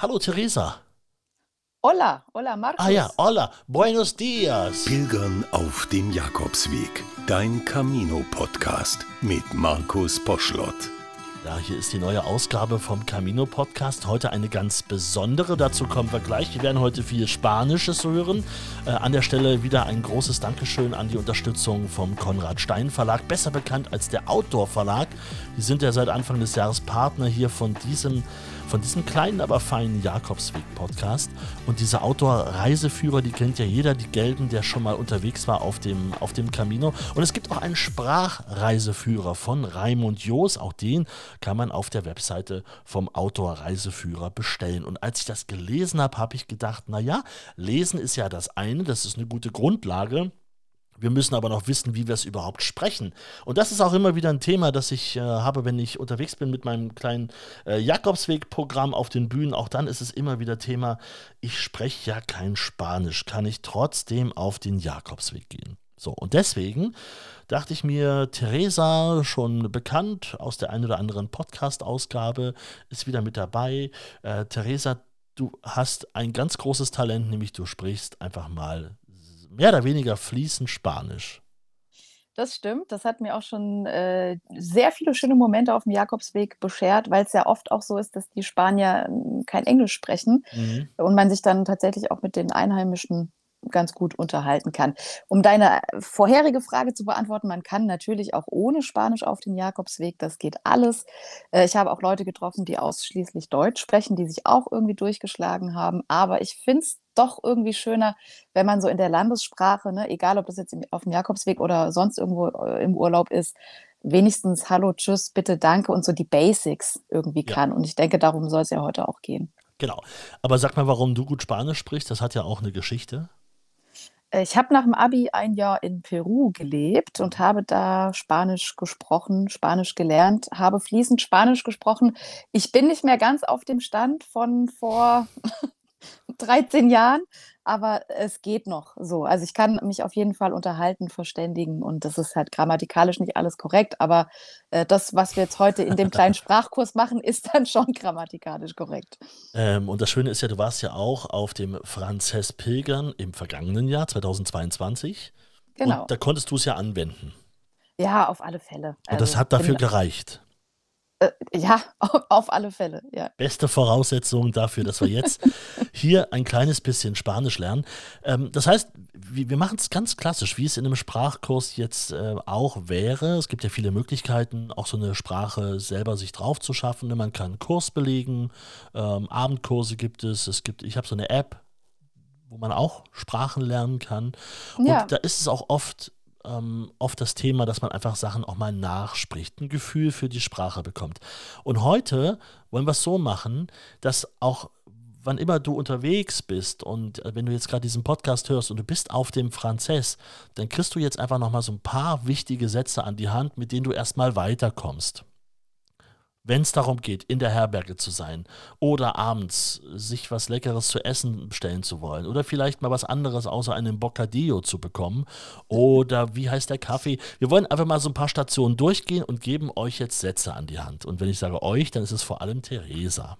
Hallo Theresa. Hola, hola Markus. Ah ja, hola, buenos dias. Pilgern auf dem Jakobsweg. Dein Camino-Podcast mit Markus Poschlott. Ja, hier ist die neue Ausgabe vom Camino Podcast. Heute eine ganz besondere. Dazu kommen wir gleich. Wir werden heute viel Spanisches hören. Äh, an der Stelle wieder ein großes Dankeschön an die Unterstützung vom Konrad Stein Verlag, besser bekannt als der Outdoor Verlag. Die sind ja seit Anfang des Jahres Partner hier von diesem von diesem kleinen, aber feinen Jakobsweg-Podcast. Und diese Outdoor-Reiseführer, die kennt ja jeder, die gelten, der schon mal unterwegs war auf dem, auf dem Camino. Und es gibt auch einen Sprachreiseführer von Raimund Joos. Auch den kann man auf der Webseite vom Outdoor-Reiseführer bestellen. Und als ich das gelesen habe, habe ich gedacht, naja, lesen ist ja das eine, das ist eine gute Grundlage. Wir müssen aber noch wissen, wie wir es überhaupt sprechen. Und das ist auch immer wieder ein Thema, das ich äh, habe, wenn ich unterwegs bin mit meinem kleinen äh, Jakobsweg-Programm auf den Bühnen. Auch dann ist es immer wieder Thema, ich spreche ja kein Spanisch. Kann ich trotzdem auf den Jakobsweg gehen? So, und deswegen dachte ich mir, Theresa, schon bekannt aus der einen oder anderen Podcast-Ausgabe, ist wieder mit dabei. Äh, Theresa, du hast ein ganz großes Talent, nämlich du sprichst einfach mal mehr oder weniger fließend Spanisch. Das stimmt. Das hat mir auch schon äh, sehr viele schöne Momente auf dem Jakobsweg beschert, weil es ja oft auch so ist, dass die Spanier hm, kein Englisch sprechen mhm. und man sich dann tatsächlich auch mit den Einheimischen ganz gut unterhalten kann. Um deine vorherige Frage zu beantworten, man kann natürlich auch ohne Spanisch auf den Jakobsweg, das geht alles. Äh, ich habe auch Leute getroffen, die ausschließlich Deutsch sprechen, die sich auch irgendwie durchgeschlagen haben, aber ich finde es doch irgendwie schöner, wenn man so in der Landessprache, ne, egal ob das jetzt auf dem Jakobsweg oder sonst irgendwo äh, im Urlaub ist, wenigstens Hallo, Tschüss, bitte, danke und so die Basics irgendwie ja. kann. Und ich denke, darum soll es ja heute auch gehen. Genau. Aber sag mal, warum du gut Spanisch sprichst, das hat ja auch eine Geschichte. Äh, ich habe nach dem Abi ein Jahr in Peru gelebt und habe da Spanisch gesprochen, Spanisch gelernt, habe fließend Spanisch gesprochen. Ich bin nicht mehr ganz auf dem Stand von vor 13 Jahren, aber es geht noch so. Also ich kann mich auf jeden Fall unterhalten, verständigen und das ist halt grammatikalisch nicht alles korrekt, aber äh, das, was wir jetzt heute in dem kleinen Sprachkurs machen, ist dann schon grammatikalisch korrekt. Ähm, und das Schöne ist ja, du warst ja auch auf dem Franzess Pilgern im vergangenen Jahr 2022. Genau. Und da konntest du es ja anwenden. Ja, auf alle Fälle. Also, und das also hat dafür gereicht. Äh, ja, auf alle Fälle, ja. Beste Voraussetzung dafür, dass wir jetzt hier ein kleines bisschen Spanisch lernen. Ähm, das heißt, wir, wir machen es ganz klassisch, wie es in einem Sprachkurs jetzt äh, auch wäre. Es gibt ja viele Möglichkeiten, auch so eine Sprache selber sich drauf zu schaffen. Man kann einen Kurs belegen, ähm, Abendkurse gibt es. Es gibt, ich habe so eine App, wo man auch Sprachen lernen kann. Und ja. da ist es auch oft ähm, oft das Thema, dass man einfach Sachen auch mal nachspricht, ein Gefühl für die Sprache bekommt. Und heute wollen wir es so machen, dass auch wann immer du unterwegs bist und äh, wenn du jetzt gerade diesen Podcast hörst und du bist auf dem Franzess, dann kriegst du jetzt einfach nochmal so ein paar wichtige Sätze an die Hand, mit denen du erstmal weiterkommst wenn es darum geht, in der Herberge zu sein oder abends sich was Leckeres zu essen bestellen zu wollen oder vielleicht mal was anderes außer einem Bocadillo zu bekommen oder wie heißt der Kaffee. Wir wollen einfach mal so ein paar Stationen durchgehen und geben euch jetzt Sätze an die Hand. Und wenn ich sage euch, dann ist es vor allem Theresa.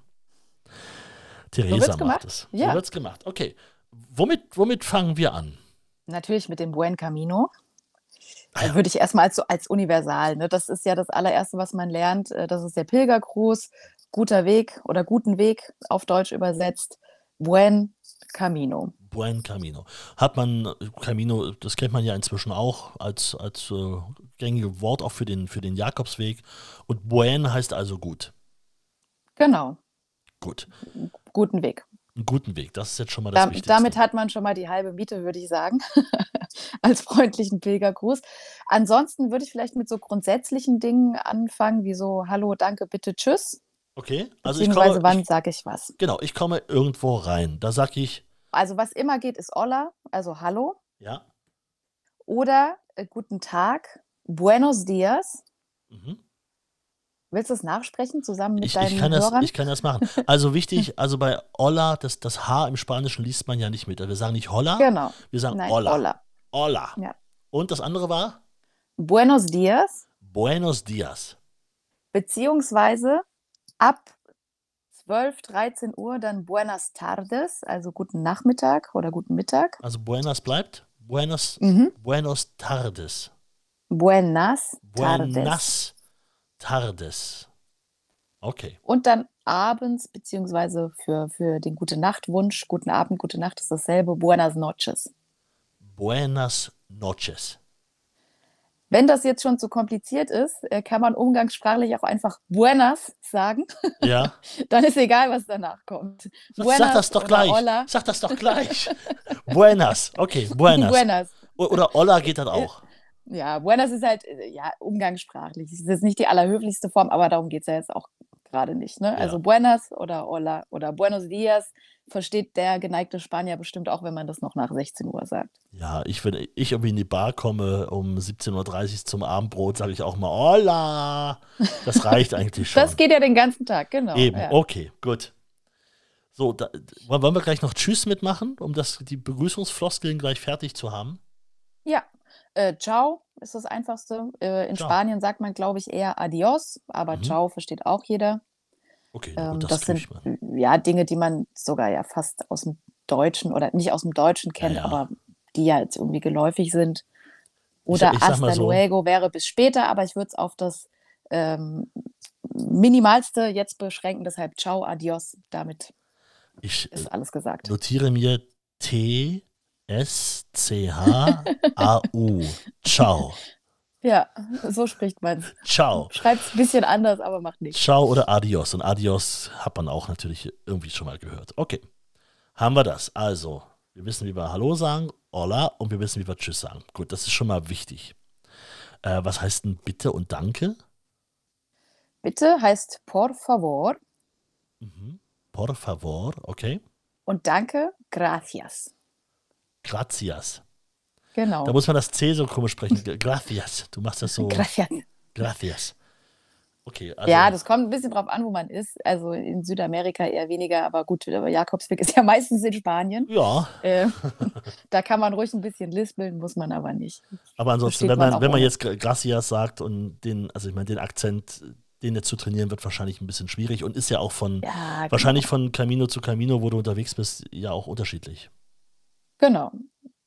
Theresa so macht es. Ja. So wird es gemacht. Okay. Womit, womit fangen wir an? Natürlich mit dem Buen Camino. Ah, ja. Würde ich erstmal als, als universal. Ne? Das ist ja das allererste, was man lernt. Äh, das ist der Pilgergruß, guter Weg oder guten Weg auf Deutsch übersetzt. Buen Camino. Buen Camino. Hat man Camino, das kennt man ja inzwischen auch als, als äh, gängige Wort auch für den, für den Jakobsweg. Und Buen heißt also gut. Genau. Gut. Guten Weg einen guten Weg. Das ist jetzt schon mal das da, Wichtigste. Damit hat man schon mal die halbe Miete, würde ich sagen, als freundlichen Pilgergruß. Ansonsten würde ich vielleicht mit so grundsätzlichen Dingen anfangen, wie so Hallo, danke, bitte, tschüss. Okay, also ich komme, wann sage ich was? Genau, ich komme irgendwo rein. Da sage ich. Also was immer geht, ist Hola, also Hallo. Ja. Oder äh, guten Tag, Buenos Dias. Mhm. Willst du es nachsprechen zusammen mit ich, deinen ich kann Hörern? Das, ich kann das machen. Also wichtig, also bei Hola, das, das H im Spanischen liest man ja nicht mit. Wir sagen nicht Hola, genau. wir sagen Nein, Hola. Hola. Hola. Ja. Und das andere war? Buenos Dias. Buenos Dias. Beziehungsweise ab 12, 13 Uhr dann Buenas tardes, also guten Nachmittag oder guten Mittag. Also Buenas bleibt? Buenos, Mhm. Buenos tardes. Buenas tardes. Buenas tardes. Okay. Und dann abends, beziehungsweise für, für den Gute Nacht-Wunsch, guten Abend, gute Nacht ist dasselbe, Buenas noches. Buenas noches. Wenn das jetzt schon zu kompliziert ist, äh, kann man umgangssprachlich auch einfach Buenas sagen. Ja. Dann ist egal, was danach kommt. Sag, sag das doch gleich. Hola. Sag das doch gleich. Buenas. Okay, Buenas. Buenas. Oder Olla geht dann auch. Ja, Buenas ist halt äh, ja, umgangssprachlich. Das ist nicht die allerhöflichste Form, aber darum geht es ja jetzt auch gerade nicht. Ne? Also Buenas oder Hola oder Buenos Dias versteht der geneigte Spanier bestimmt auch, wenn man das noch nach 16 Uhr sagt. Ja, ich, wenn ich irgendwie in die Bar komme um 17.30 Uhr zum Abendbrot, sage ich auch mal Hola. Das reicht eigentlich schon. Das geht ja den ganzen Tag, genau. Eben, ja. okay, gut. So, da, wollen wir gleich noch Tschüss mitmachen, um das, die Begrüßungsfloskeln gleich fertig zu haben? Ja, äh, ciao ist das Einfachste. Äh, in Ciao. Spanien sagt man, glaube ich, eher adios, aber Mhm. ciao versteht auch jeder. Okay, Ähm, das das, sind ich ja Dinge, die man sogar ja fast aus dem Deutschen oder nicht aus dem Deutschen kennt, ja. aber die ja jetzt irgendwie geläufig sind. Oder ich sag hasta so- luego wäre bis später, aber ich würde es auf das ähm, Minimalste jetzt beschränken, deshalb ciao, adios, damit Ich äh, ist alles gesagt. notiere mir T, S, C, H, A, U. Ciao. Ja, so spricht man es. Ciao. Schreibt es ein bisschen anders, aber macht nichts. Ciao oder Adios. Und Adios hat man auch natürlich irgendwie schon mal gehört. Okay. Haben wir das. Also, wir wissen, wie wir Hallo sagen, Hola, und wir wissen, wie wir Tschüss sagen. Gut, das ist schon mal wichtig. Äh, was heißt denn Bitte und Danke? Bitte heißt por favor Mhm. Por favor, okay. und danke, gracias. Gracias. Genau. Da muss man das C so komisch sprechen. Gracias. Du machst das so. Gracias. Gracias. Okay, also. ja, das kommt ein bisschen drauf an, wo man ist. Also in Südamerika eher weniger, aber gut, aber Jakobsweg ist ja meistens in Spanien. ja, Äh, da kann man ruhig ein bisschen lispeln, muss man aber nicht. aber ansonsten, wenn man man, wenn man jetzt Gra- Gracias sagt und den, also ich meine, den Akzent, den jetzt zu trainieren, wird wahrscheinlich ein bisschen schwierig und ist ja auch von, Ja, wahrscheinlich von Camino zu Camino, wo du unterwegs bist, ja auch unterschiedlich. Genau.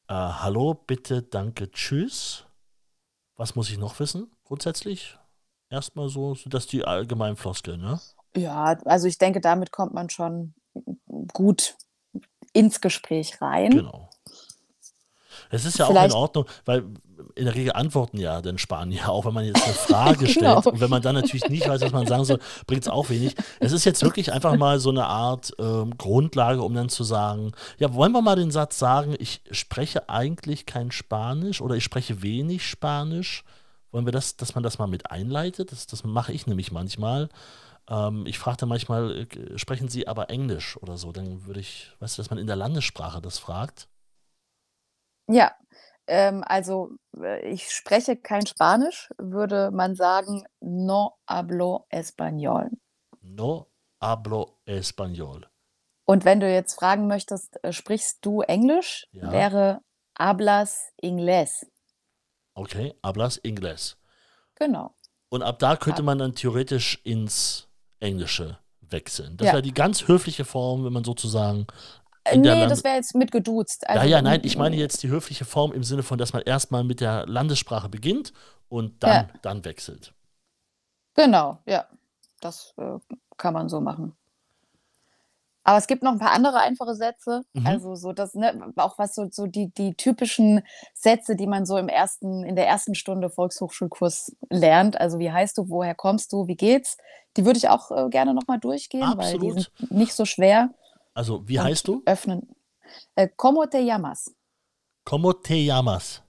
Äh, hallo, bitte, danke, tschüss. Was muss ich noch wissen, grundsätzlich? Erstmal so, dass die allgemeinen Floskeln, ne? Ja, also ich denke, damit kommt man schon gut ins Gespräch rein. Genau. Es ist ja auch in Vielleicht- Ordnung, weil in der Regel antworten ja den Spanier, auch wenn man jetzt eine Frage stellt. Genau. Und wenn man dann natürlich nicht weiß, was man sagen soll, bringt es auch wenig. Es ist jetzt wirklich einfach mal so eine Art ähm, Grundlage, um dann zu sagen, ja, wollen wir mal den Satz sagen, ich spreche eigentlich kein Spanisch oder ich spreche wenig Spanisch. Wollen wir das, dass man das mal mit einleitet? Das, das mache ich nämlich manchmal. Ähm, ich frage dann manchmal, äh, sprechen Sie aber Englisch oder so? Dann würde ich, weißt du, dass man in der Landessprache das fragt. Ja, ähm, also äh, ich spreche kein Spanisch, würde man sagen, no hablo español. No hablo español. Und wenn du jetzt fragen möchtest, äh, sprichst du Englisch, Ja. wäre hablas inglés. Okay, hablas inglés. Genau. Und ab da könnte man dann theoretisch ins Englische wechseln. Das Ja. wäre die ganz höfliche Form, wenn man sozusagen. Nee, das wäre jetzt mit geduzt. Also, ja, ja, nein, ich meine jetzt die höfliche Form im Sinne von, dass man erstmal mit der Landessprache beginnt und dann, Ja. dann wechselt. Genau, ja. Das äh, kann man so machen. Aber es gibt noch ein paar andere einfache Sätze. Mhm. Also so das, ne, auch was so, so die, die typischen Sätze, die man so im ersten, in der ersten Stunde Volkshochschulkurs lernt. Also wie heißt du, woher kommst du, wie geht's? Die würde ich auch äh, gerne nochmal durchgehen, weil die Absolut. sind nicht so schwer. Also, wie heißt du? Öffnen. Äh, ¿Cómo te llamas? Como te llamas?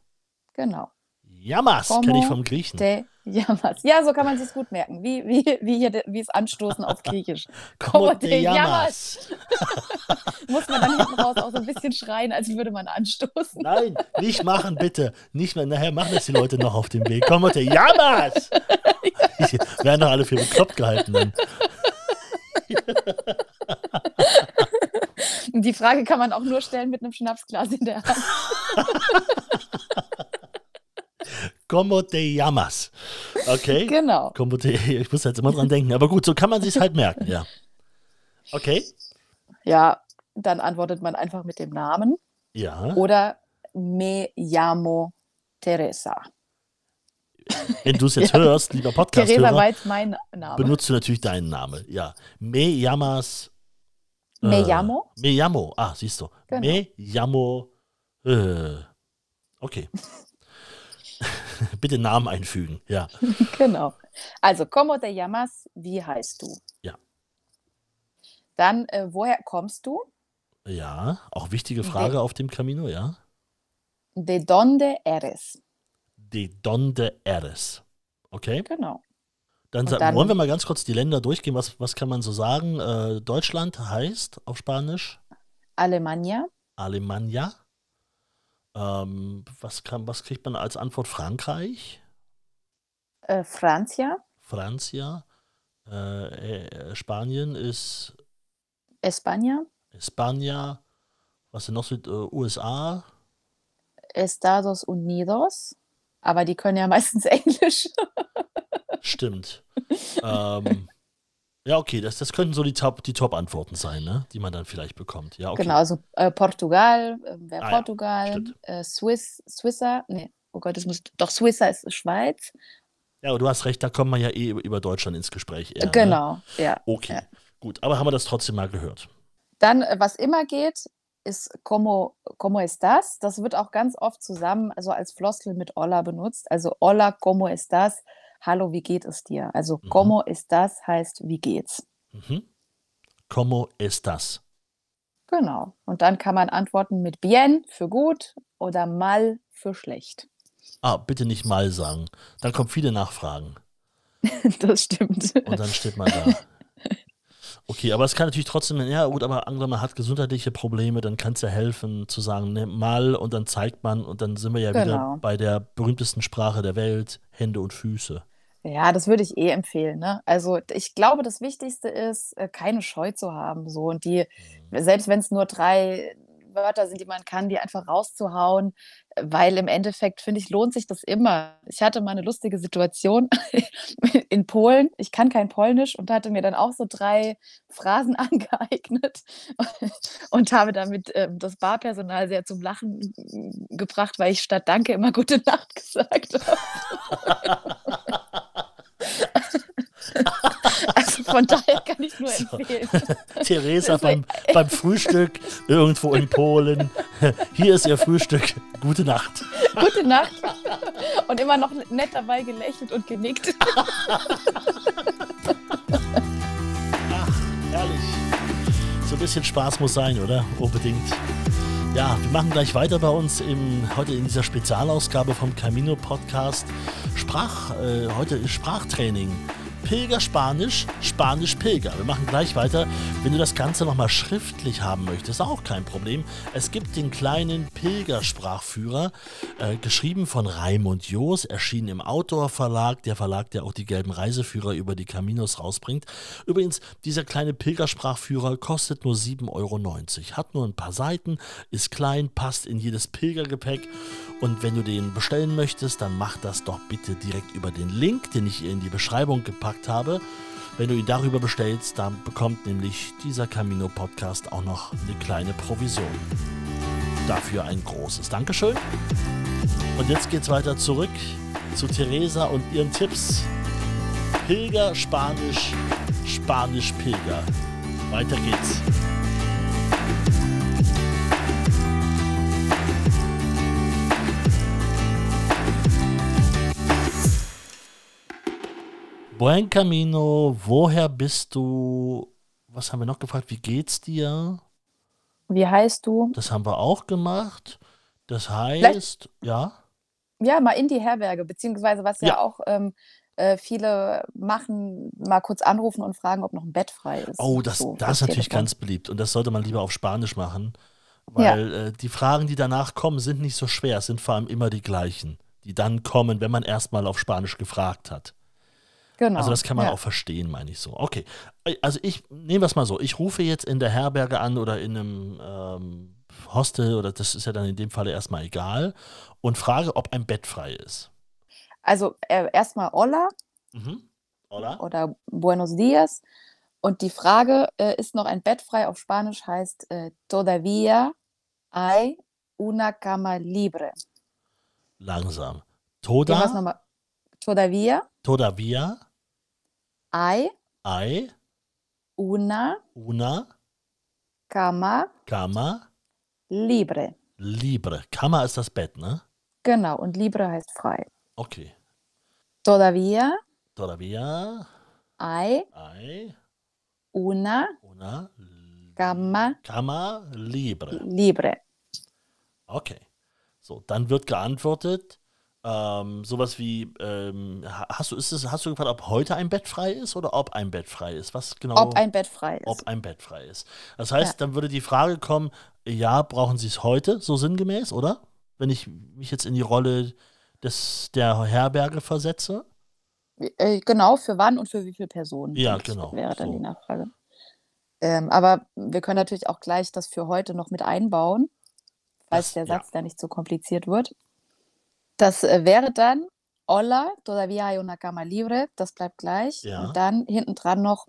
Genau. Llamas kenne ich Como vom Griechen. Te llamas. Ja, so kann man sich gut merken. Wie, wie, wie, hier, wie es Anstoßen auf Griechisch. Como Como te llamas? Muss man dann hinten raus auch so ein bisschen schreien, als würde man anstoßen. Nein, nicht machen, bitte. Nicht mehr. Nachher machen das die Leute noch auf dem Weg. Como te llamas? Die werden doch alle für bekloppt gehalten dann. Die Frage kann man auch nur stellen mit einem Schnapsglas in der Hand. Como te llamas? Okay? Genau. Como te, ich muss jetzt immer dran denken. Aber gut, so kann man sich halt merken, ja. Okay. Ja, dann antwortet man einfach mit dem Namen. Ja. Oder me llamo Teresa. Wenn du es jetzt Ja. hörst, lieber Teresa war Podcast-Hörer, jetzt mein Name. benutzt du natürlich deinen Namen. Ja. Me llamas. Me äh, llamo? Me llamo. Ah, siehst du. Genau. Me llamo. Äh, okay. Bitte Namen einfügen. Ja. Genau. Also, ¿cómo te llamas? Wie heißt du? Ja. Dann, äh, woher kommst du? Ja. Auch wichtige Frage auf dem Camino, ja. De dónde eres? De donde eres. Okay. Genau. Dann, dann- wollen wir mal ganz kurz die Länder durchgehen. Was, was kann man so sagen? Äh, Deutschland heißt auf Spanisch Alemania, Alemannia. Ähm, was, kann, was kriegt man als Antwort? Frankreich? äh, Francia, Francia? Äh, äh, Spanien ist España, España. Was denn noch so? Äh, USA? Estados Unidos. Aber die können ja meistens Englisch. Stimmt. ähm, ja, okay, das, das könnten so die Top- die Top-Antworten sein, ne? die man dann vielleicht bekommt. Ja, okay. Genau, also äh, Portugal, äh, wäre Ah ja, Portugal, stimmt. äh, Swiss, Swisser, nee, oh Gott, das muss, doch Swisser ist Schweiz. Ja, aber du hast recht, da kommt man ja eh über- Deutschland ins Gespräch. Eher, Ne? Genau, ja. Okay, Ja. gut. Aber haben wir das trotzdem mal gehört? Dann, äh, was immer geht, ist como, como estás. Das wird auch ganz oft zusammen, also als Floskel mit Hola benutzt. Also Hola, como estás? Hallo, wie geht es dir? Also Mhm. como estás heißt, wie geht's? Mhm. Como estás? Genau. Und dann kann man antworten mit bien für gut oder mal für schlecht. Ah, bitte nicht mal sagen. Dann kommen viele Nachfragen. Das stimmt. Und dann steht man da. Okay, aber es kann natürlich trotzdem, ja gut, aber angenommen, man hat gesundheitliche Probleme, dann kann es ja helfen zu sagen, ne, mal und dann zeigt man und dann sind wir ja wieder Genau. bei der berühmtesten Sprache der Welt, Hände und Füße. Ja, das würde ich eh empfehlen. Ne? Also ich glaube, das Wichtigste ist, äh, keine Scheu zu haben. So und die, selbst wenn es nur drei Wörter sind, die man kann, die einfach rauszuhauen, äh, weil im Endeffekt finde ich lohnt sich das immer. Ich hatte mal eine lustige Situation in Polen. Ich kann kein Polnisch und hatte mir dann auch so drei Phrasen angeeignet und habe damit ähm, das Barpersonal sehr zum Lachen gebracht, weil ich statt Danke immer Gute Nacht gesagt habe. Also von daher kann ich nur So. empfehlen. Theresa beim, beim Frühstück irgendwo in Polen. Hier ist ihr Frühstück. Gute Nacht. Gute Nacht. Und immer noch nett dabei gelächelt und genickt. Herrlich. So ein bisschen Spaß muss sein, oder? Unbedingt. Ja, wir machen gleich weiter bei uns im, heute in dieser Spezialausgabe vom Camino Podcast. Sprach, äh, heute ist Sprachtraining. Pilger Spanisch, Spanisch Pilger. Wir machen gleich weiter. Wenn du das Ganze nochmal schriftlich haben möchtest, auch kein Problem. Es gibt den kleinen Pilgersprachführer, äh, geschrieben von Raimund Joos, erschienen im Outdoor Verlag, der Verlag, der auch die gelben Reiseführer über die Caminos rausbringt. Übrigens, dieser kleine Pilgersprachführer kostet nur 7,90 Euro. Hat nur ein paar Seiten, ist klein, passt in jedes Pilgergepäck. Und wenn du den bestellen möchtest, dann mach das doch bitte direkt über den Link, den ich in die Beschreibung gepackt habe. Wenn du ihn darüber bestellst, dann bekommt nämlich dieser Camino Podcast auch noch eine kleine Provision. Dafür ein großes Dankeschön. Und jetzt geht's weiter zurück zu Theresa und ihren Tipps. Pilger, Spanisch, Spanisch Pilger. Weiter geht's. Buen Camino, woher bist du? Was haben wir noch gefragt? Wie geht's dir? Wie heißt du? Das haben wir auch gemacht. Das heißt, ja. Ja, mal in die Herberge, beziehungsweise was ja, Ja. auch ähm, äh, viele machen, mal kurz anrufen und fragen, ob noch ein Bett frei ist. Oh, das, So, das ist natürlich Telefon. ganz beliebt. Und das sollte man lieber auf Spanisch machen. Ja. Weil äh, die Fragen, die danach kommen, sind nicht so schwer. Es sind vor allem immer die gleichen, die dann kommen, wenn man erstmal auf Spanisch gefragt hat. Genau. Also das kann man ja. auch verstehen, meine ich so. Okay, also ich nehmen wir es mal so. Ich rufe jetzt in der Herberge an oder in einem ähm, Hostel oder das ist ja dann in dem Falle erstmal egal und frage, ob ein Bett frei ist. Also äh, erstmal Hola Mhm. Oder? oder Buenos Dias Und die Frage, äh, ist noch ein Bett frei auf Spanisch, heißt äh, Todavía hay una cama libre. Langsam. Toda. Todavía todavía hay hay una una cama cama libre. libre. Cama ist das Bett, ne? Genau, und libre heißt frei. Okay. Todavía Todavía hay hay una una cama cama libre. libre. Okay. So, dann wird geantwortet, ähm, sowas wie, ähm, ha- hast du, ist es, hast du gefragt, ob heute ein Bett frei ist oder ob ein Bett frei ist? Was genau? Ob ein Bett frei ist. ob ein Bett frei ist. Das heißt, Ja. dann würde die Frage kommen, ja, brauchen Sie es heute, so sinngemäß, oder? Wenn ich mich jetzt in die Rolle des, der Herberge versetze? Äh, genau, für wann und für wie viele Personen. Ja, Das genau, Wäre dann so. die Nachfrage. Ähm, aber wir können natürlich auch gleich das für heute noch mit einbauen, falls Das- der ja. Satz da nicht so kompliziert wird. Das äh, wäre dann Hola, todavía hay una cama libre. Das bleibt gleich. Ja. Und dann hinten dran noch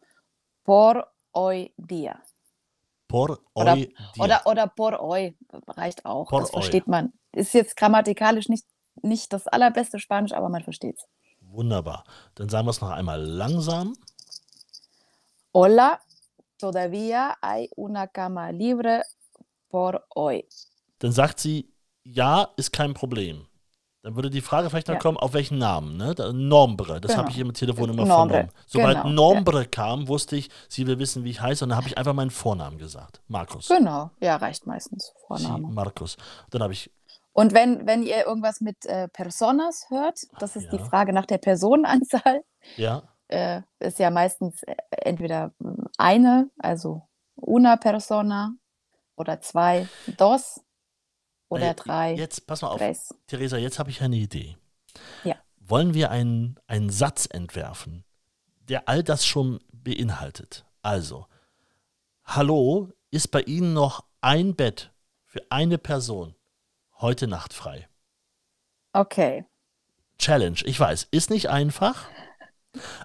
por hoy día. Por Oder- hoy día. Oder, oder por hoy reicht auch. Por das hoy. versteht man. Ist jetzt grammatikalisch nicht, nicht das allerbeste Spanisch, aber man versteht es. Wunderbar. Dann sagen wir es noch einmal langsam. Hola, todavía hay una cama libre por hoy. Dann sagt sie, ja, ist kein Problem. Dann würde die Frage vielleicht noch Ja. kommen, auf welchen Namen, ne? Nombre, das habe Genau. ich im Telefon immer Nombre, vernommen. Sobald genau, Nombre kam, wusste ich, sie will wissen, wie ich heiße, und dann habe ich einfach meinen Vornamen gesagt. Markus. Genau, ja, reicht meistens Sie, Vorname. Markus. Dann habe ich, Und wenn, wenn ihr irgendwas mit äh, Personas hört, das ist die Ja. Frage nach der Personenanzahl, ja, äh, ist ja meistens äh, entweder mm, eine, also una persona, oder zwei, dos, oder Naja, drei, Jetzt, pass mal auf, tres. Theresa, jetzt habe ich eine Idee. Ja. Wollen wir einen, einen Satz entwerfen, der all das schon beinhaltet? Also, hallo, ist bei Ihnen noch ein Bett für eine Person heute Nacht frei? Okay, Challenge, ich weiß, ist nicht einfach,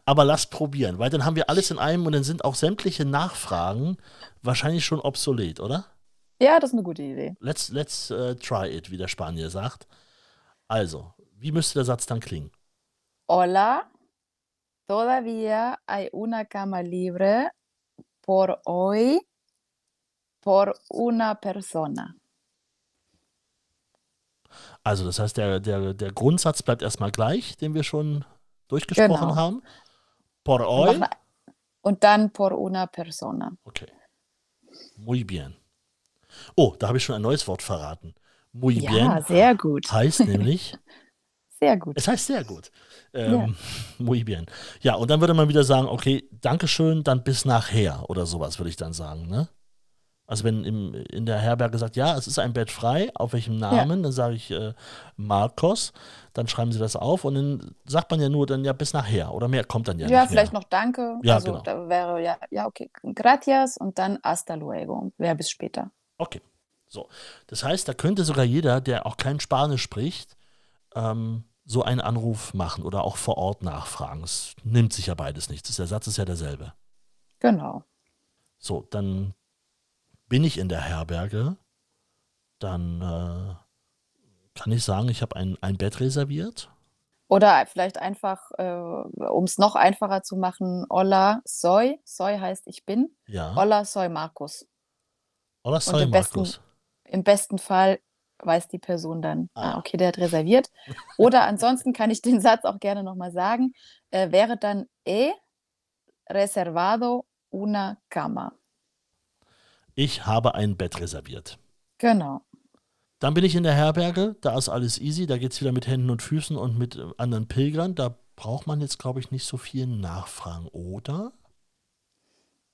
aber lass probieren, weil dann haben wir alles in einem und dann sind auch sämtliche Nachfragen wahrscheinlich schon obsolet, oder? Ja, das ist eine gute Idee. Let's, let's äh, try it, wie der Spanier sagt. Also, wie müsste der Satz dann klingen? Hola, todavía hay una cama libre por hoy por una persona. Also, das heißt, der, der, der Grundsatz bleibt erstmal gleich, den wir schon durchgesprochen Genau. haben. Por hoy. Und dann por una persona. Okay. Muy bien. Oh, da habe ich schon ein neues Wort verraten. Muy Ja, bien sehr gut. heißt nämlich, Sehr gut. es heißt sehr gut. Ähm, Muy bien. Ja, und dann würde man wieder sagen, okay, Dankeschön, dann bis nachher oder sowas, würde ich dann sagen, ne? Also wenn im, in der Herberge sagt, ja, es ist ein Bett frei, auf welchem Namen, dann sage ich äh, Marcos, dann schreiben sie das auf und dann sagt man ja nur dann ja bis nachher oder mehr kommt dann ja, Ja, vielleicht mehr. noch Danke. Ja, also genau. da wäre ja, ja, okay. Gracias und dann hasta luego. Wäre bis später. Okay. So. Das heißt, da könnte sogar jeder, der auch kein Spanisch spricht, ähm, so einen Anruf machen oder auch vor Ort nachfragen. Es nimmt sich ja beides nichts. Der Satz ist ja derselbe. Genau. So, dann bin ich in der Herberge. Dann äh, kann ich sagen, ich habe ein, ein Bett reserviert. Oder vielleicht einfach, äh, um es noch einfacher zu machen, Hola, soy. Soy heißt ich bin. Ja. Hola, soy Markus. Oder soy im besten- Markus. Im besten Fall weiß die Person dann, Ah. ah, okay, der hat reserviert. Oder ansonsten kann ich den Satz auch gerne nochmal sagen, äh, wäre dann he reservado una cama. Ich habe ein Bett reserviert. Genau. Dann bin ich in der Herberge, da ist alles easy, da geht es wieder mit Händen und Füßen und mit äh, anderen Pilgern. Da braucht man jetzt, glaube ich, nicht so viel nachfragen, oder?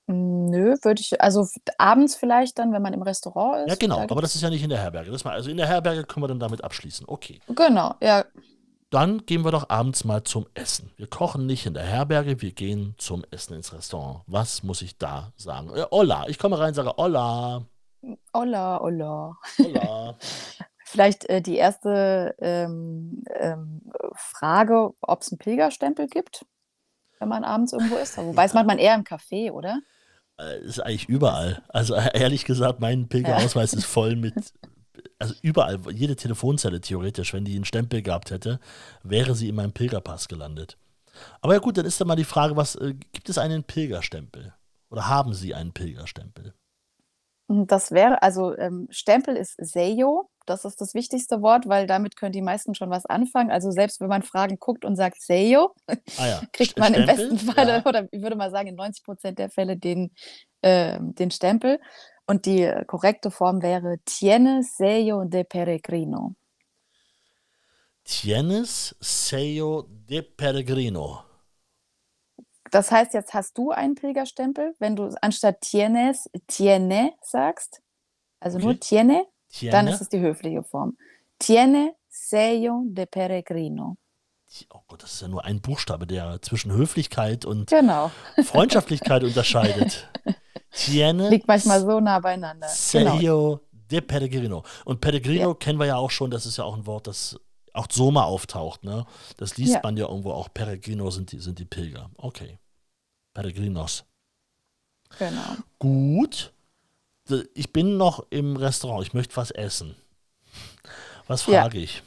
Nö, würde ich, also abends vielleicht dann, wenn man im Restaurant ist. Ja, genau, da aber das ist ja nicht in der Herberge. Das mal, also in der Herberge können wir dann damit abschließen. Okay. Genau, ja, Dann gehen wir doch abends mal zum Essen. Wir kochen nicht in der Herberge, wir gehen zum Essen ins Restaurant. Was muss ich da sagen? Äh, hola, ich komme rein und sage Hola, hola, hola. hola. Vielleicht äh, die erste ähm, ähm, Frage, ob es einen Pilgerstempel gibt. wenn man abends irgendwo ist. Wobei es macht man eher im Café, oder? Äh, ist eigentlich überall. Also ehrlich gesagt, mein Pilgerausweis ja. ist voll mit, also überall, jede Telefonzelle theoretisch, wenn die einen Stempel gehabt hätte, wäre sie in meinem Pilgerpass gelandet. Aber ja gut, dann ist da mal die Frage, was äh, gibt es einen Pilgerstempel? Oder haben Sie einen Pilgerstempel? Das wäre, also ähm, Stempel ist Seyo, das ist das wichtigste Wort, weil damit können die meisten schon was anfangen. Also selbst wenn man Fragen guckt und sagt Seyo, ah ja. kriegt man Stempel? im besten Fall, ja. oder ich würde mal sagen, in 90 Prozent der Fälle den, äh, den Stempel. Und die korrekte Form wäre Tiene Seyo de Peregrino. Tienes Seyo de Peregrino. Das heißt, jetzt hast du einen Pilgerstempel, wenn du anstatt tienes, tiene sagst, also okay. nur tiene, tiene, dann ist es die höfliche Form. Tiene sello de peregrino. Oh Gott, das ist ja nur ein Buchstabe, der zwischen Höflichkeit und genau. Freundschaftlichkeit unterscheidet. Tiene Liegt manchmal so nah beieinander. Sello genau. de Peregrino. Und Peregrino ja. kennen wir ja auch schon, das ist ja auch ein Wort, das auch so mal auftaucht. Ne? Das liest ja. man ja irgendwo auch. Peregrino sind die, sind die Pilger. Okay. Peregrinos. Genau. Gut. Ich bin noch im Restaurant. Ich möchte was essen. Was frage ja. ich?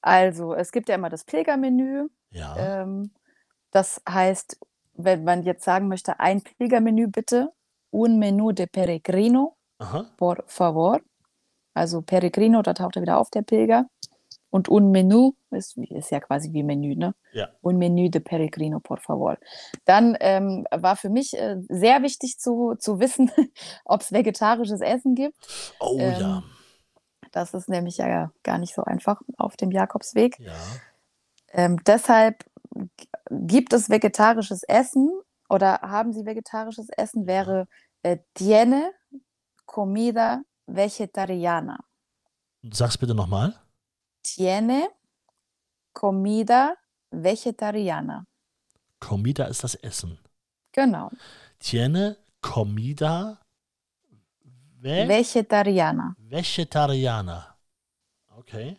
Also, es gibt ja immer das Pilgermenü. Ja. Ähm, das heißt, wenn man jetzt sagen möchte, ein Pilgermenü bitte, un menú de peregrino, Aha. por favor. Also Peregrino, da taucht er wieder auf, der Pilger. Und un menú ist, ist ja quasi wie Menü, ne? Ja. Un menú de peregrino, por favor. Dann ähm, war für mich äh, sehr wichtig zu, zu wissen, ob es vegetarisches Essen gibt. Oh ähm, ja. Das ist nämlich ja gar nicht so einfach auf dem Jakobsweg. Ja. Ähm, deshalb gibt es vegetarisches Essen oder haben Sie vegetarisches Essen, wäre äh, tiene comida vegetariana. Sag's bitte nochmal tiene comida vegetariana. Comida ist das Essen. Genau. Tiene comida ve vegetariana. Vegetariana. Okay.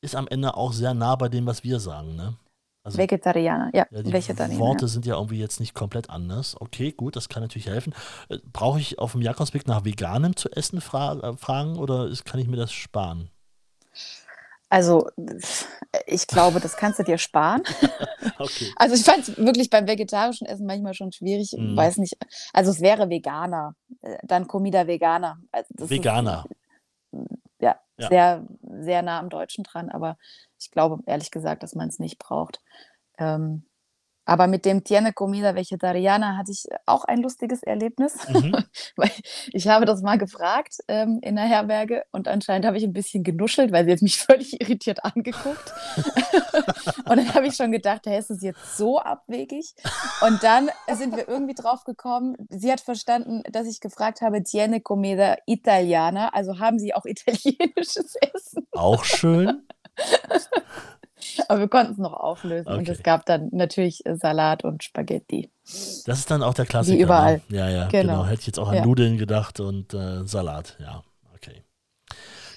Ist am Ende auch sehr nah bei dem, was wir sagen, ne? Also, Vegetarianer, ja. ja die Vegetarianer. Worte sind ja irgendwie jetzt nicht komplett anders. Okay, gut, das kann natürlich helfen. Äh, brauche ich auf dem Jakobsweg nach veganem zu essen fra äh, fragen oder kann ich mir das sparen? Also ich glaube, das kannst du dir sparen. okay. Also ich fand es wirklich beim vegetarischen Essen manchmal schon schwierig. Mm. Weiß nicht. Also es wäre Veganer. Äh, dann Comida Veganer. Also Veganer. Ist, ja, ja, sehr, sehr nah am Deutschen dran, aber ich glaube ehrlich gesagt, dass man es nicht braucht. Ähm, aber mit dem Tiene Comida Vegetariana hatte ich auch ein lustiges Erlebnis, mhm. weil ich habe das mal gefragt ähm, in der Herberge und anscheinend habe ich ein bisschen genuschelt, weil sie jetzt mich völlig irritiert angeguckt. und dann habe ich schon gedacht, hey, ist es jetzt so abwegig? Und dann sind wir irgendwie drauf gekommen, sie hat verstanden, dass ich gefragt habe, Tiene Comida Italiana, also haben sie auch italienisches Essen? Auch schön. Aber wir konnten es noch auflösen okay. und es gab dann natürlich äh, Salat und Spaghetti. Das ist dann auch der Klassiker. Wie überall. Ne? Ja, ja, genau. genau. Hätte ich jetzt auch an ja. Nudeln gedacht und äh, Salat. Ja, okay.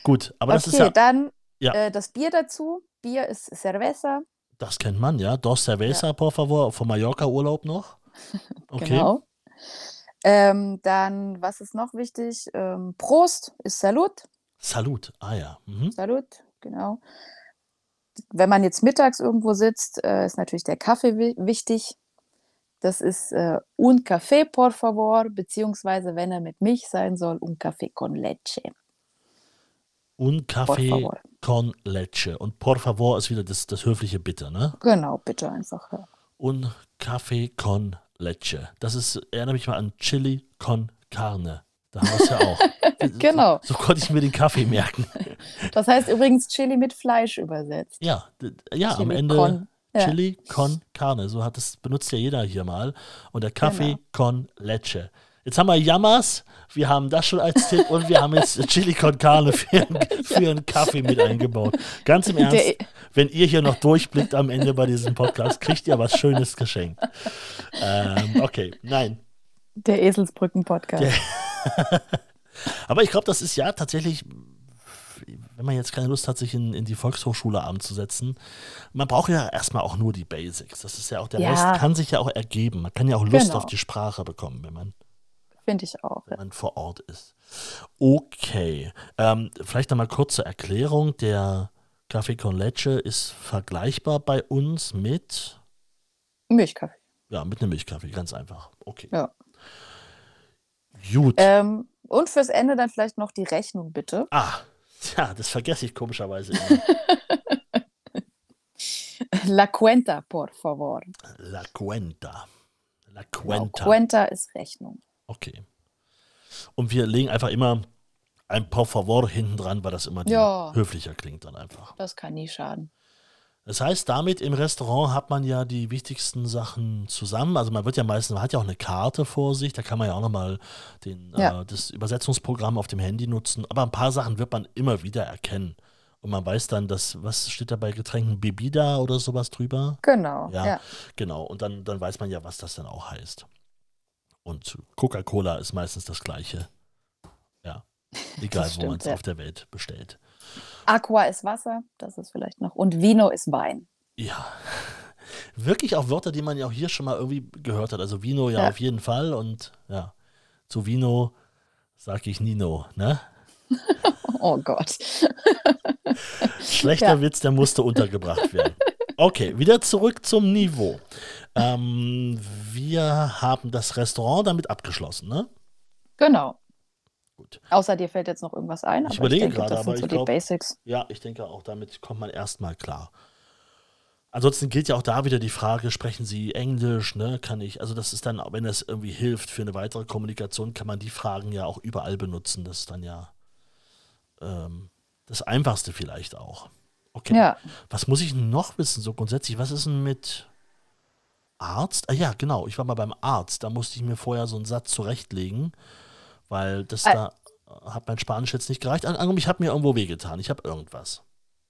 Gut, aber okay, das ist ja. dann ja. Äh, das Bier dazu. Bier ist Cerveza. Das kennt man, ja. Dos Cerveza, ja. por favor. Vom Mallorca-Urlaub noch. Okay. genau. Ähm, dann, was ist noch wichtig? Ähm, Prost ist Salut. Salut, ah ja. Mhm. Salut, genau wenn man jetzt mittags irgendwo sitzt, äh, ist natürlich der Kaffee wichtig. Das ist äh, un café, por favor, beziehungsweise wenn er mit Milch sein soll, un café con leche. Un café con leche. Und por favor ist wieder das, das höfliche Bitte, ne? Genau, bitte einfach. Ja. Un café con leche. Das ist, erinnere mich mal an Chili con carne. Da haben wir es ja auch. genau. So, so, konnte ich mir den Kaffee merken. Das heißt übrigens Chili mit Fleisch übersetzt. Ja, ja, Chili am Ende con. Chili ja. con Carne. So hat das benutzt ja jeder hier mal. Und der Kaffee genau. con Leche. Jetzt haben wir Yamas, wir haben das schon als Tipp und wir haben jetzt Chili con Carne für, für ja. einen Kaffee mit eingebaut. Ganz im Ernst, der, wenn ihr hier noch durchblickt am Ende bei diesem Podcast, kriegt ihr was Schönes geschenkt. Ähm, okay, nein. Der Eselsbrücken-Podcast. Aber ich glaube, das ist ja tatsächlich, wenn man jetzt keine Lust hat, sich in, in die Volkshochschule abzusetzen, man braucht ja erstmal auch nur die Basics. Das ist ja auch, der Ja. Rest kann sich ja auch ergeben. Man kann ja auch Lust Genau. auf die Sprache bekommen, wenn man, Finde ich auch. wenn man vor Ort ist. Okay. Ähm, vielleicht nochmal kurze Erklärung. Der Café con Leche ist vergleichbar bei uns mit, Milchkaffee. ja, mit einem Milchkaffee, ganz einfach. Okay. Ja. Gut. Ähm, und fürs Ende dann vielleicht noch die Rechnung, bitte. ah, ja, das vergesse ich komischerweise immer. La cuenta, por favor. La Cuenta. La Genau, Cuenta. Cuenta ist Rechnung. Okay. Und wir legen einfach immer ein por favor hinten dran, weil das immer Ja. höflicher klingt dann einfach. Das kann nie schaden. Das heißt, damit im Restaurant hat man ja die wichtigsten Sachen zusammen. Also man wird ja meistens, man hat ja auch eine Karte vor sich, da kann man ja auch nochmal den, Ja. äh, das Übersetzungsprogramm auf dem Handy nutzen. Aber ein paar Sachen wird man immer wieder erkennen. Und man weiß dann, dass, was steht da bei Getränken, Bebida oder sowas drüber? Genau. Ja. Ja. Genau, und dann, dann weiß man ja, was das dann auch heißt. Und Coca-Cola ist meistens das gleiche. Ja. Egal, Das wo man es ja. auf der Welt bestellt. Aqua ist Wasser, das ist vielleicht noch. Und Vino ist Wein. Ja. Wirklich auch Wörter, die man ja auch hier schon mal irgendwie gehört hat. Also Vino ja, Ja. auf jeden Fall. Und ja, zu Vino sage ich Nino, ne? Oh Gott. Schlechter Ja. Witz, der musste untergebracht werden. Okay, wieder zurück zum Niveau. Ähm, wir haben das Restaurant damit abgeschlossen, ne? Genau. Gut. Außer dir fällt jetzt noch irgendwas ein. Ich aber überlege denke, gerade, aber sind so ich die glaub- Basics. Ja, ich denke auch, damit kommt man erstmal klar. Ansonsten gilt ja auch da wieder die Frage, sprechen Sie Englisch, ne? Kann ich, also das ist dann, wenn das irgendwie hilft für eine weitere Kommunikation, kann man die Fragen ja auch überall benutzen. Das ist dann ja ähm, das Einfachste vielleicht auch. Okay. Ja. Was muss ich noch wissen, so grundsätzlich? Was ist denn mit Arzt? Ah ja, genau. Ich war mal beim Arzt. Da musste ich mir vorher so einen Satz zurechtlegen, weil das Ah. da äh, hat mein Spanisch jetzt nicht gereicht. An- Angenommen, ich habe mir irgendwo wehgetan. Ich habe irgendwas.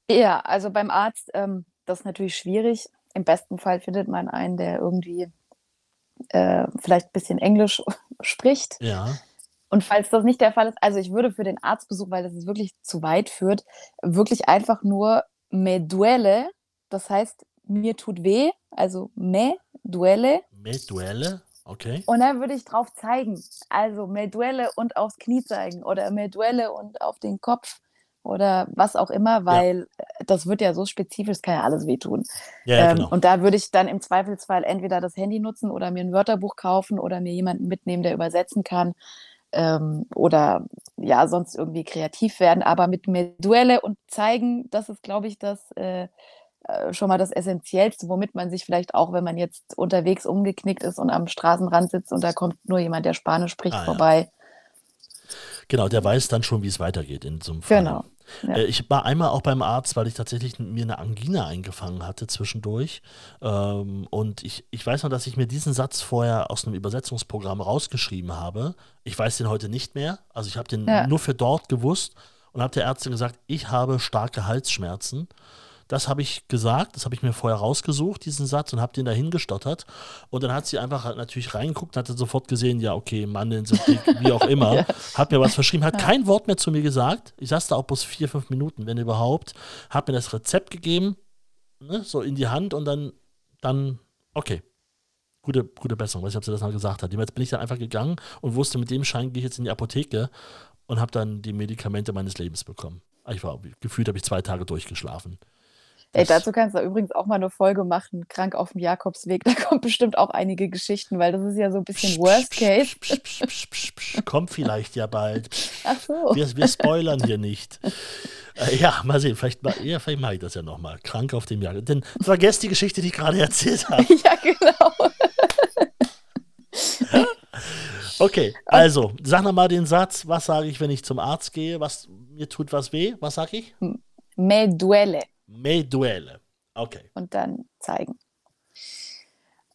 Ja, also beim Arzt, ähm, das ist natürlich schwierig. Im besten Fall findet man einen, der irgendwie äh, vielleicht ein bisschen Englisch spricht. Ja. Und falls das nicht der Fall ist, also ich würde für den Arztbesuch, weil das es wirklich zu weit führt, wirklich einfach nur me duele, das heißt, mir tut weh, also me duele. Mit Duelle. Okay. Und dann würde ich drauf zeigen. Also me duele und aufs Knie zeigen oder me duele und auf den Kopf oder was auch immer, weil äh, das wird ja so spezifisch, es kann ja alles wehtun. Ja, ja Ähm, genau. Und da würde ich dann im Zweifelsfall entweder das Handy nutzen oder mir ein Wörterbuch kaufen oder mir jemanden mitnehmen, der übersetzen kann. Ähm, oder ja, sonst irgendwie kreativ werden. Aber mit mehr Duelle und zeigen, das ist, glaube ich, das äh, schon mal das Essentiellste, womit man sich vielleicht auch, wenn man jetzt unterwegs umgeknickt ist und am Straßenrand sitzt und da kommt nur jemand, der Spanisch spricht, Ah, ja. vorbei. Genau, der weiß dann schon, wie es weitergeht in so einem Fall. Genau. Ja. Äh, Ich war einmal auch beim Arzt, weil ich tatsächlich mir eine Angina eingefangen hatte zwischendurch. Ähm, und ich, ich weiß noch, dass ich mir diesen Satz vorher aus einem Übersetzungsprogramm rausgeschrieben habe. Ich weiß den heute nicht mehr. Also ich habe den Ja. nur für dort gewusst und habe der Ärztin gesagt, ich habe starke Halsschmerzen. Das habe ich gesagt, das habe ich mir vorher rausgesucht, diesen Satz, und habe den dahin gestottert. Und dann hat sie einfach halt natürlich reingeguckt und hat dann sofort gesehen, ja, okay, Mandeln sind dick, wie auch immer. Ja. Hat mir was verschrieben, hat kein Wort mehr zu mir gesagt. Ich saß da auch bloß vier, fünf Minuten, wenn überhaupt. Hat mir das Rezept gegeben, ne, so in die Hand und dann, dann, okay. Gute, gute Besserung, weiß nicht, ob sie das mal gesagt hat. Jetzt bin ich dann einfach gegangen und wusste, mit dem Schein gehe ich jetzt in die Apotheke und habe dann die Medikamente meines Lebens bekommen. Ich war, gefühlt habe ich zwei Tage durchgeschlafen. Ey, dazu kannst du übrigens auch mal eine Folge machen, krank auf dem Jakobsweg. Da kommt bestimmt auch einige Geschichten, weil das ist ja so ein bisschen Worst Case. Psch, psch, psch, psch, psch, Kommt vielleicht ja bald. Ach so. Wir, wir spoilern hier nicht. Äh, ja, mal sehen, vielleicht, ja, vielleicht mache ich das ja nochmal. Krank auf dem Jahr. Denn vergesst die Geschichte, die ich gerade erzählt habe. Ja, genau. Okay, also, sag nochmal den Satz. Was sage ich, wenn ich zum Arzt gehe? Was mir tut was weh? Was sage ich? Me duele. Me duele. Okay. Und dann zeigen.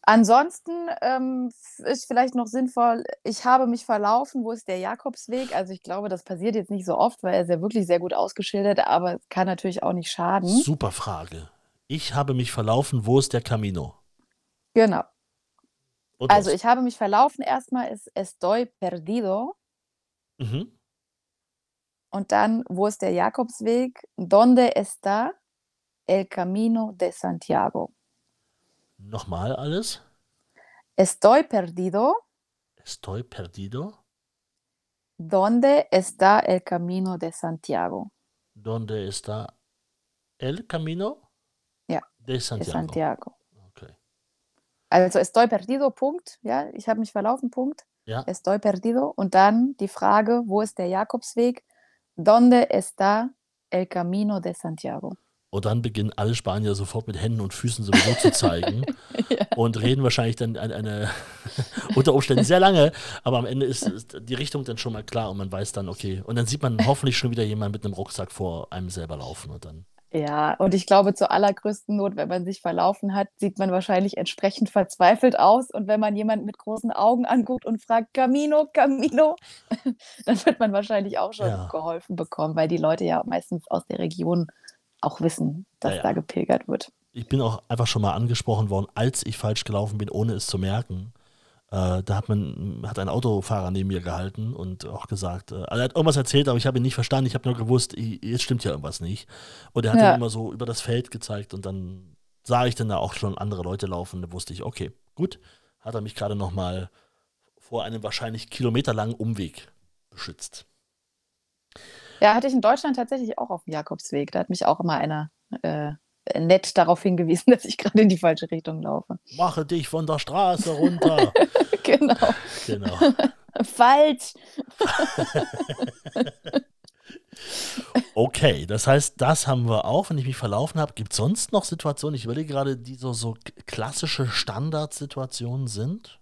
Ansonsten ähm, ist vielleicht noch sinnvoll, ich habe mich verlaufen, wo ist der Jakobsweg? Also ich glaube, das passiert jetzt nicht so oft, weil er ist ja wirklich sehr gut ausgeschildert, aber kann natürlich auch nicht schaden. Super Frage. Ich habe mich verlaufen. Wo ist der Camino? Genau. Und Also los. ich habe mich verlaufen erstmal, ist estoy perdido. Mhm. Und dann, wo ist der Jakobsweg? Donde está el camino de Santiago? Nochmal alles. Estoy perdido. Estoy perdido. ¿Dónde está el camino de Santiago? ¿Dónde está el camino ja, de Santiago? De Santiago. Okay. Also estoy perdido, Punkt. Ja, ich habe mich verlaufen, Punkt. Ja. Estoy perdido. Und dann die Frage, wo ist der Jakobsweg? ¿Dónde está el camino de Santiago? Und dann beginnen alle Spanier sofort mit Händen und Füßen sowieso zu zeigen ja. und reden wahrscheinlich dann eine, eine unter Umständen sehr lange, aber am Ende ist, ist, die Richtung dann schon mal klar und man weiß dann, okay. Und dann sieht man hoffentlich schon wieder jemanden mit einem Rucksack vor einem selber laufen und dann. Ja, und ich glaube, zur allergrößten Not, wenn man sich verlaufen hat, sieht man wahrscheinlich entsprechend verzweifelt aus. Und wenn man jemanden mit großen Augen anguckt und fragt, Camino, Camino, dann wird man wahrscheinlich auch schon ja. geholfen bekommen, weil die Leute ja meistens aus der Region auch wissen, dass ja, da gepilgert wird. Ich bin auch einfach schon mal angesprochen worden, als ich falsch gelaufen bin, ohne es zu merken. Äh, da hat man hat ein Autofahrer neben mir gehalten und auch gesagt, äh, er hat irgendwas erzählt, aber ich habe ihn nicht verstanden. Ich habe nur gewusst, jetzt stimmt ja irgendwas nicht. Und er hat ja. dann immer so über das Feld gezeigt und dann sah ich dann da auch schon andere Leute laufen. Da wusste ich, okay, gut, hat er mich gerade noch mal vor einem wahrscheinlich kilometerlangen Umweg beschützt. Ja, hatte ich in Deutschland tatsächlich auch auf dem Jakobsweg. Da hat mich auch immer einer äh, nett darauf hingewiesen, dass ich gerade in die falsche Richtung laufe. Mache dich von der Straße runter. genau. Genau. Falsch. okay, das heißt, das haben wir auch, wenn ich mich verlaufen habe. Gibt es sonst noch Situationen, ich überlege gerade, die so, so klassische Standardsituationen sind?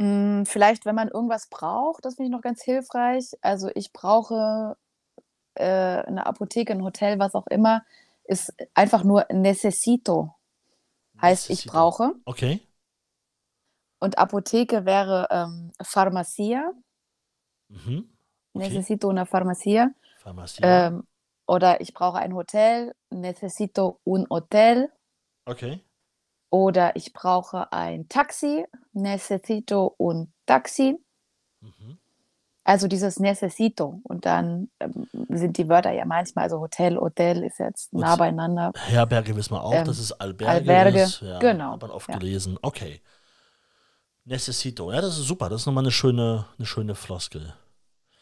Hm, vielleicht, wenn man irgendwas braucht, das finde ich noch ganz hilfreich. Also ich brauche äh, eine Apotheke, ein Hotel, was auch immer, ist einfach nur necesito. Heißt, necesito. ich brauche. Okay. Und Apotheke wäre ähm, Pharmacia. Mhm. Okay. Necesito una farmacia. Farmacia. Ähm, oder ich brauche ein Hotel. Necesito un hotel. Okay. Oder ich brauche ein Taxi. Necesito un taxi. Mhm. Also dieses Necesito und dann ähm, sind die Wörter ja manchmal, also Hotel, Hotel ist jetzt nah und beieinander. Herberge wissen wir auch, ähm, dass es Alberge, Alberge ist. Ja, genau. Hat man oft ja. gelesen. Okay. Necesito, ja, das ist super. Das ist nochmal eine schöne, eine schöne Floskel.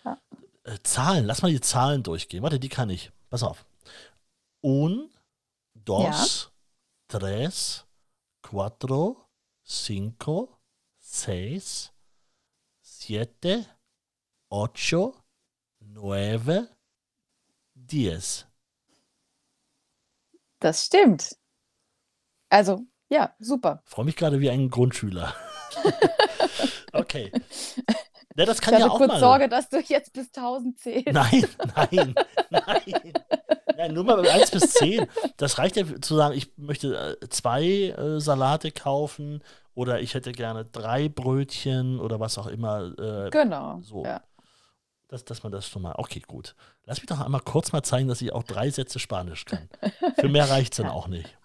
Ja. Äh, Zahlen, lass mal die Zahlen durchgehen. Warte, die kann ich. Pass auf. Un, dos, ja. tres, cuatro, cinco, seis, siete, ocho, nueve, diez. Das stimmt. Also, ja, super. Ich freue mich gerade wie ein Grundschüler. okay. Ja, das kann ich hatte ja auch kurz mal. Sorge, dass du jetzt bis 1000 zählst. Nein, nein, nein. Nein, nur mal 1 bis 10. Das reicht ja zu sagen, ich möchte äh, zwei äh, Salate kaufen oder ich hätte gerne drei Brötchen oder was auch immer. Äh, genau. So. Ja dass, dass man das schon mal. Okay, gut. Lass mich doch einmal kurz mal zeigen, dass ich auch drei Sätze Spanisch kann. Für mehr reicht es dann auch nicht.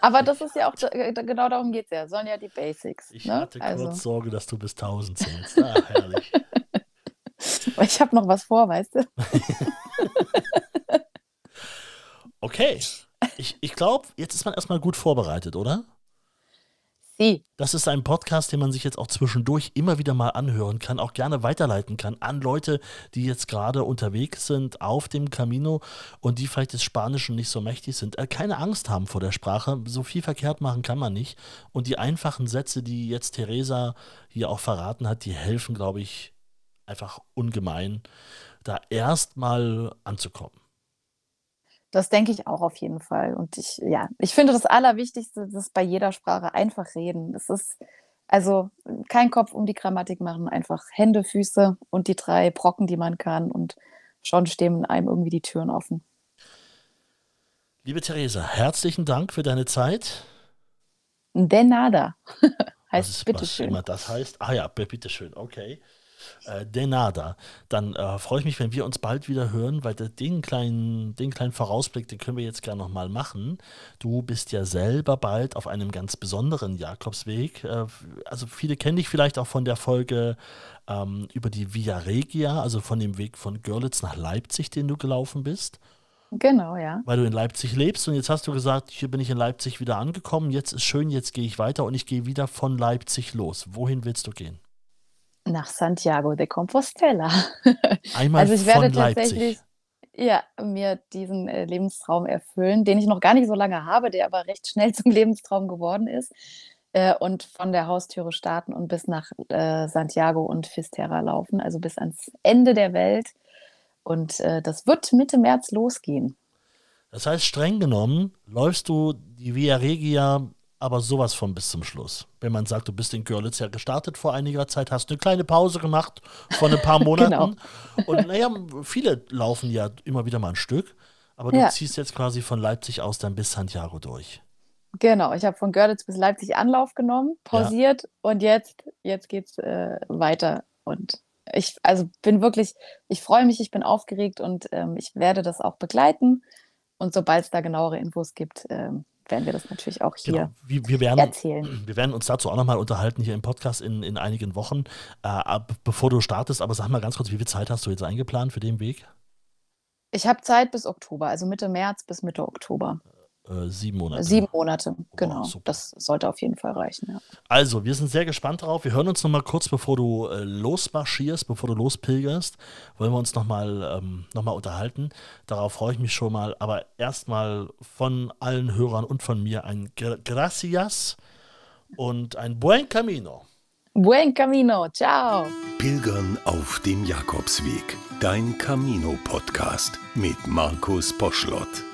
Aber das ist ja auch, genau darum geht es ja. Sollen ja die Basics. Ich ne? hatte also. kurz Sorge, dass du bis 1000 zählst. Ah, herrlich. ich habe noch was vor, weißt du? okay. Ich, ich glaube, jetzt ist man erstmal gut vorbereitet, oder? Sie. Das ist ein Podcast, den man sich jetzt auch zwischendurch immer wieder mal anhören kann, auch gerne weiterleiten kann an Leute, die jetzt gerade unterwegs sind auf dem Camino und die vielleicht des Spanischen nicht so mächtig sind. Äh, keine Angst haben vor der Sprache. So viel verkehrt machen kann man nicht. Und die einfachen Sätze, die jetzt Theresa hier auch verraten hat, die helfen, glaube ich, einfach ungemein, da erstmal anzukommen. Das denke ich auch auf jeden Fall. Und ich, ja, ich finde das Allerwichtigste, das bei jeder Sprache einfach reden. Es ist also kein Kopf um die Grammatik machen, einfach Hände, Füße und die drei Brocken, die man kann. Und schon stehen einem irgendwie die Türen offen. Liebe Theresa, herzlichen Dank für deine Zeit. De nada. heißt was ist, bitteschön. Was immer das heißt. Ah ja, bitteschön, okay. Äh, de nada. Dann äh, freue ich mich, wenn wir uns bald wieder hören, weil den kleinen, den kleinen Vorausblick, den können wir jetzt gerne nochmal machen. Du bist ja selber bald auf einem ganz besonderen Jakobsweg. Äh, also viele kennen dich vielleicht auch von der Folge ähm, über die Via Regia, also von dem Weg von Görlitz nach Leipzig, den du gelaufen bist. Genau, ja. Weil du in Leipzig lebst und jetzt hast du gesagt, hier bin ich in Leipzig wieder angekommen, jetzt ist schön, jetzt gehe ich weiter und ich gehe wieder von Leipzig los. Wohin willst du gehen? Nach Santiago de Compostela. Einmal also ich werde von tatsächlich ja, mir diesen äh, Lebenstraum erfüllen, den ich noch gar nicht so lange habe, der aber recht schnell zum Lebenstraum geworden ist. Äh, und von der Haustüre starten und bis nach äh, Santiago und Fisterra laufen, also bis ans Ende der Welt. Und äh, das wird Mitte März losgehen. Das heißt, streng genommen läufst du die Via Regia aber sowas von bis zum Schluss. Wenn man sagt, du bist in Görlitz ja gestartet vor einiger Zeit, hast eine kleine Pause gemacht von ein paar Monaten. genau. Und naja, viele laufen ja immer wieder mal ein Stück, aber du ja. ziehst jetzt quasi von Leipzig aus dann bis Santiago durch. Genau, ich habe von Görlitz bis Leipzig Anlauf genommen, pausiert ja. und jetzt, jetzt geht es äh, weiter. Und ich also bin wirklich, ich freue mich, ich bin aufgeregt und ähm, ich werde das auch begleiten. Und sobald es da genauere Infos gibt, ähm, werden wir das natürlich auch hier genau. wir, wir werden, erzählen. Wir werden uns dazu auch nochmal unterhalten hier im Podcast in, in einigen Wochen, äh, bevor du startest. Aber sag mal ganz kurz, wie viel Zeit hast du jetzt eingeplant für den Weg? Ich habe Zeit bis Oktober, also Mitte März bis Mitte Oktober. Äh, sieben Monate. Sieben Monate, genau. Oh, das sollte auf jeden Fall reichen. Ja. Also, wir sind sehr gespannt drauf. Wir hören uns nochmal kurz, bevor du äh, losmarschierst, bevor du lospilgerst. Wollen wir uns nochmal ähm, noch unterhalten. Darauf freue ich mich schon mal. Aber erstmal von allen Hörern und von mir ein Gracias und ein Buen Camino. Buen Camino, ciao. Pilgern auf dem Jakobsweg. Dein Camino-Podcast mit Markus Poschlott.